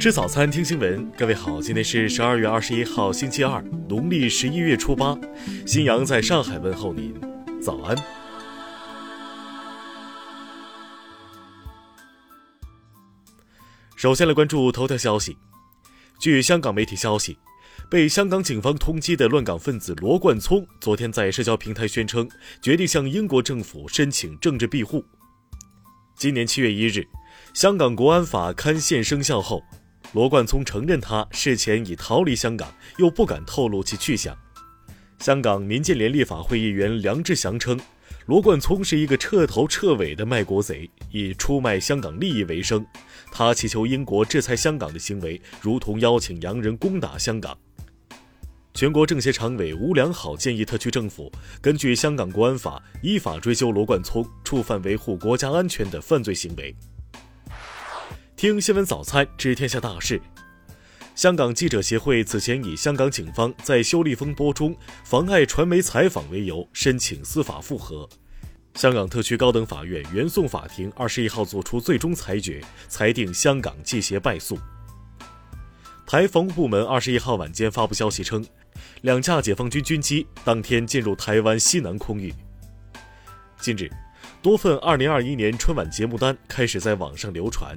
吃早餐，听新闻。各位好，今天是十二月二十一号，星期二，农历十一月初八。新阳在上海问候您，早安。首先来关注头条消息。据香港媒体消息，被香港警方通缉的乱港分子罗冠聪，昨天在社交平台宣称，决定向英国政府申请政治庇护。今年七月一日，香港国安法刊宪生效后。罗冠聪承认，他事前已逃离香港，又不敢透露其去向。香港民建联立法会议员梁志祥称，罗冠聪是一个彻头彻尾的卖国贼，以出卖香港利益为生。他祈求英国制裁香港的行为，如同邀请洋人攻打香港。全国政协常委吴良好建议特区政府根据香港国安法，依法追究罗冠聪触犯维护国家安全的犯罪行为。听新闻早餐知天下大事。香港记者协会此前以香港警方在修例风波中妨碍传媒采访为由，申请司法复核。香港特区高等法院原讼法庭二十一号作出最终裁决，裁定香港记协败诉。台防务部门二十一号晚间发布消息称，两架解放军军机当天进入台湾西南空域。近日，多份二零二一年春晚节目单开始在网上流传。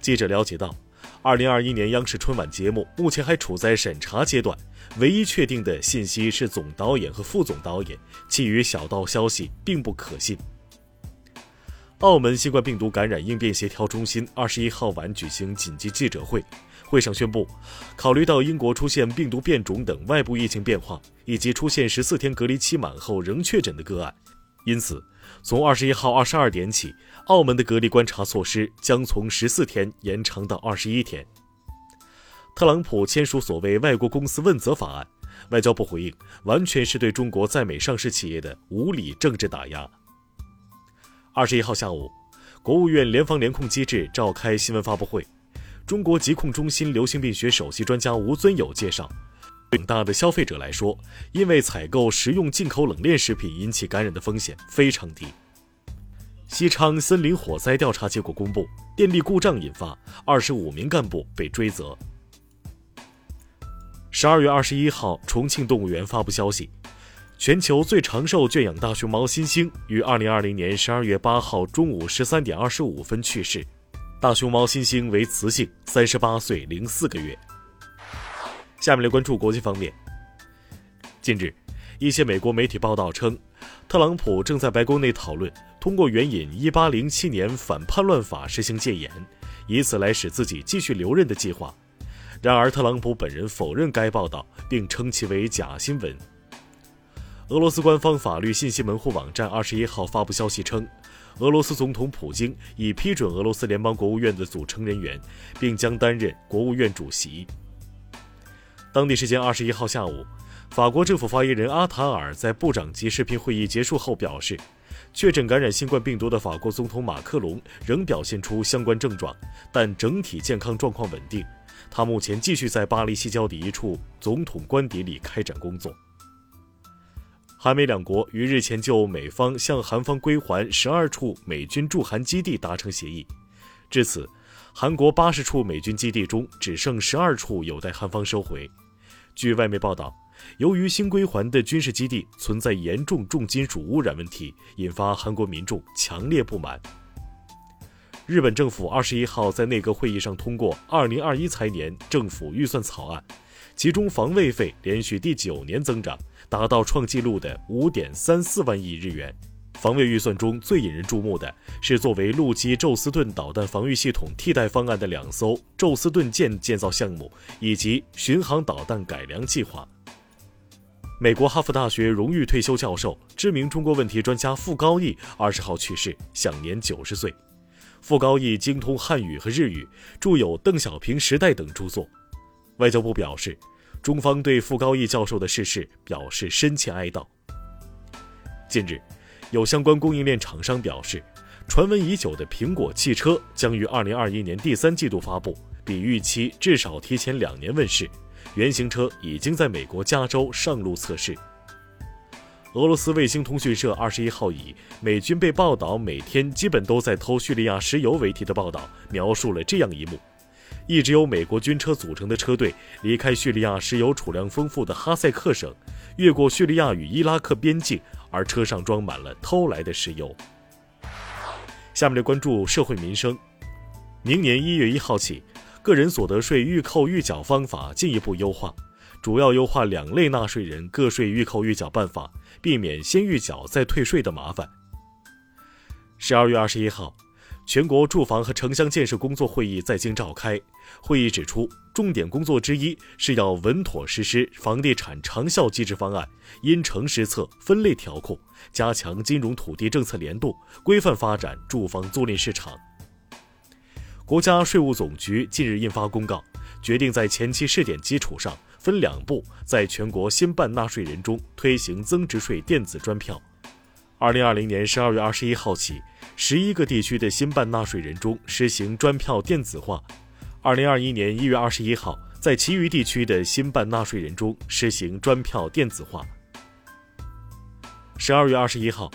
记者了解到，二零二一年央视春晚节目目前还处在审查阶段，唯一确定的信息是总导演和副总导演，其余小道消息并不可信。澳门新冠病毒感染应变协调中心二十一号晚举行紧急记者会，会上宣布，考虑到英国出现病毒变种等外部疫情变化，以及出现十四天隔离期满后仍确诊的个案，因此。从二十一号二十二点起，澳门的隔离观察措施将从十四天延长到二十一天。特朗普签署所谓“外国公司问责法案”，外交部回应，完全是对中国在美上市企业的无理政治打压。二十一号下午，国务院联防联控机制召开新闻发布会，中国疾控中心流行病学首席专家吴尊友介绍。广大的消费者来说，因为采购食用进口冷链食品引起感染的风险非常低。西昌森林火灾调查结果公布，电力故障引发，二十五名干部被追责。十二月二十一号，重庆动物园发布消息，全球最长寿圈养大熊猫新星于二零二零年十二月八号中午十三点二十五分去世。大熊猫新星为雌性，三十八岁零四个月。下面来关注国际方面。近日，一些美国媒体报道称，特朗普正在白宫内讨论通过援引1807年反叛乱法实行戒严，以此来使自己继续留任的计划。然而，特朗普本人否认该报道，并称其为假新闻。俄罗斯官方法律信息门户网站二十一号发布消息称，俄罗斯总统普京已批准俄罗斯联邦国务院的组成人员，并将担任国务院主席。当地时间二十一号下午，法国政府发言人阿塔尔在部长级视频会议结束后表示，确诊感染新冠病毒的法国总统马克龙仍表现出相关症状，但整体健康状况稳定。他目前继续在巴黎西郊的一处总统官邸里开展工作。韩美两国于日前就美方向韩方归还十二处美军驻韩基地达成协议，至此，韩国八十处美军基地中只剩十二处有待韩方收回。据外媒报道，由于新归还的军事基地存在严重重金属污染问题，引发韩国民众强烈不满。日本政府二十一号在内阁会议上通过二零二一财年政府预算草案，其中防卫费连续第九年增长，达到创纪录的五点三四万亿日元。防卫预算中最引人注目的是，作为陆基宙斯盾导弹防御系统替代方案的两艘宙斯盾舰建造项目以及巡航导弹改良计划。美国哈佛大学荣誉退休教授、知名中国问题专家傅高义二十号去世，享年九十岁。傅高义精通汉语和日语，著有《邓小平时代》等著作。外交部表示，中方对傅高义教授的逝世表示深切哀悼。近日。有相关供应链厂商表示，传闻已久的苹果汽车将于二零二一年第三季度发布，比预期至少提前两年问世。原型车已经在美国加州上路测试。俄罗斯卫星通讯社二十一号以“美军被报道每天基本都在偷叙利亚石油”为题的报道，描述了这样一幕：一直由美国军车组成的车队离开叙利亚石油储量丰富的哈塞克省，越过叙利亚与伊拉克边境，而车上装满了偷来的石油。下面来关注社会民生。明年一月一号起，个人所得税预扣预缴方法进一步优化，主要优化两类纳税人个税预扣预缴办法，避免先预缴再退税的麻烦。十二月二十一号。全国住房和城乡建设工作会议在京召开。会议指出，重点工作之一是要稳妥实施房地产长效机制方案，因城施策、分类调控，加强金融土地政策联动，规范发展住房租赁市场。国家税务总局近日印发公告，决定在前期试点基础上，分两步在全国新办纳税人中推行增值税电子专票。二零二零年十二月二十一号起，十一个地区的新办纳税人中实行专票电子化；二零二一年一月二十一号，在其余地区的新办纳税人中实行专票电子化。十二月二十一号，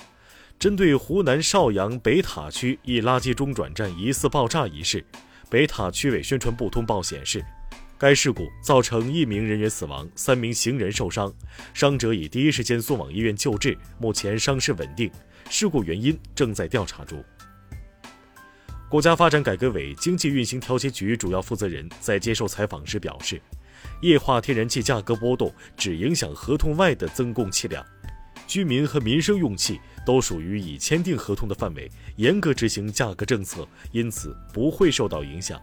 针对湖南邵阳北塔区一垃圾中转站疑似爆炸一事，北塔区委宣传部通报显示。该事故造成一名人员死亡，三名行人受伤，伤者已第一时间送往医院救治，目前伤势稳定，事故原因正在调查中。国家发展改革委经济运行调节局主要负责人在接受采访时表示，液化天然气价格波动只影响合同外的增供气量，居民和民生用气都属于已签订合同的范围，严格执行价格政策，因此不会受到影响。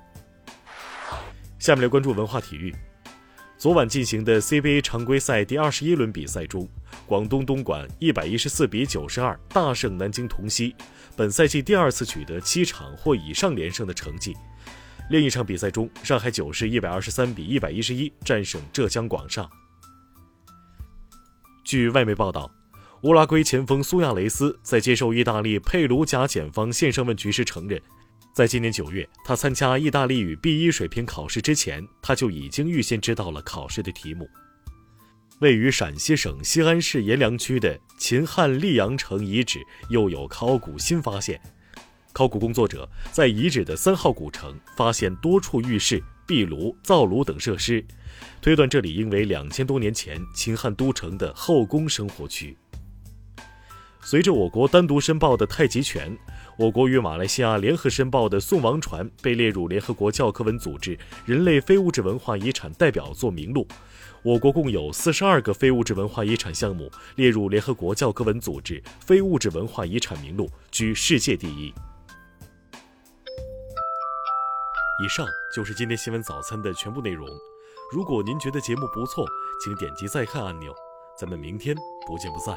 下面来关注文化体育。昨晚进行的 CBA 常规赛第二十一轮比赛中，广东东莞一百一十四比九十二大胜南京同曦，本赛季第二次取得七场或以上连胜的成绩。另一场比赛中，上海九市一百二十三比一百一十一战胜浙江广厦。据外媒报道，乌拉圭前锋苏亚雷斯在接受意大利佩鲁贾检方线上问局时承认。在今年九月，他参加意大利语 B1 水平考试之前，他就已经预先知道了考试的题目。位于陕西省西安市阎良区的秦汉溧阳城遗址又有考古新发现。考古工作者在遗址的三号古城发现多处浴室、壁炉、灶炉等设施，推断这里应为两千多年前秦汉都城的后宫生活区。随着我国单独申报的太极拳。我国与马来西亚联合申报的宋王船被列入联合国教科文组织人类非物质文化遗产代表作名录。我国共有四十二个非物质文化遗产项目列入联合国教科文组织非物质文化遗产名录，居世界第一。以上就是今天新闻早餐的全部内容。如果您觉得节目不错，请点击再看按钮。咱们明天不见不散。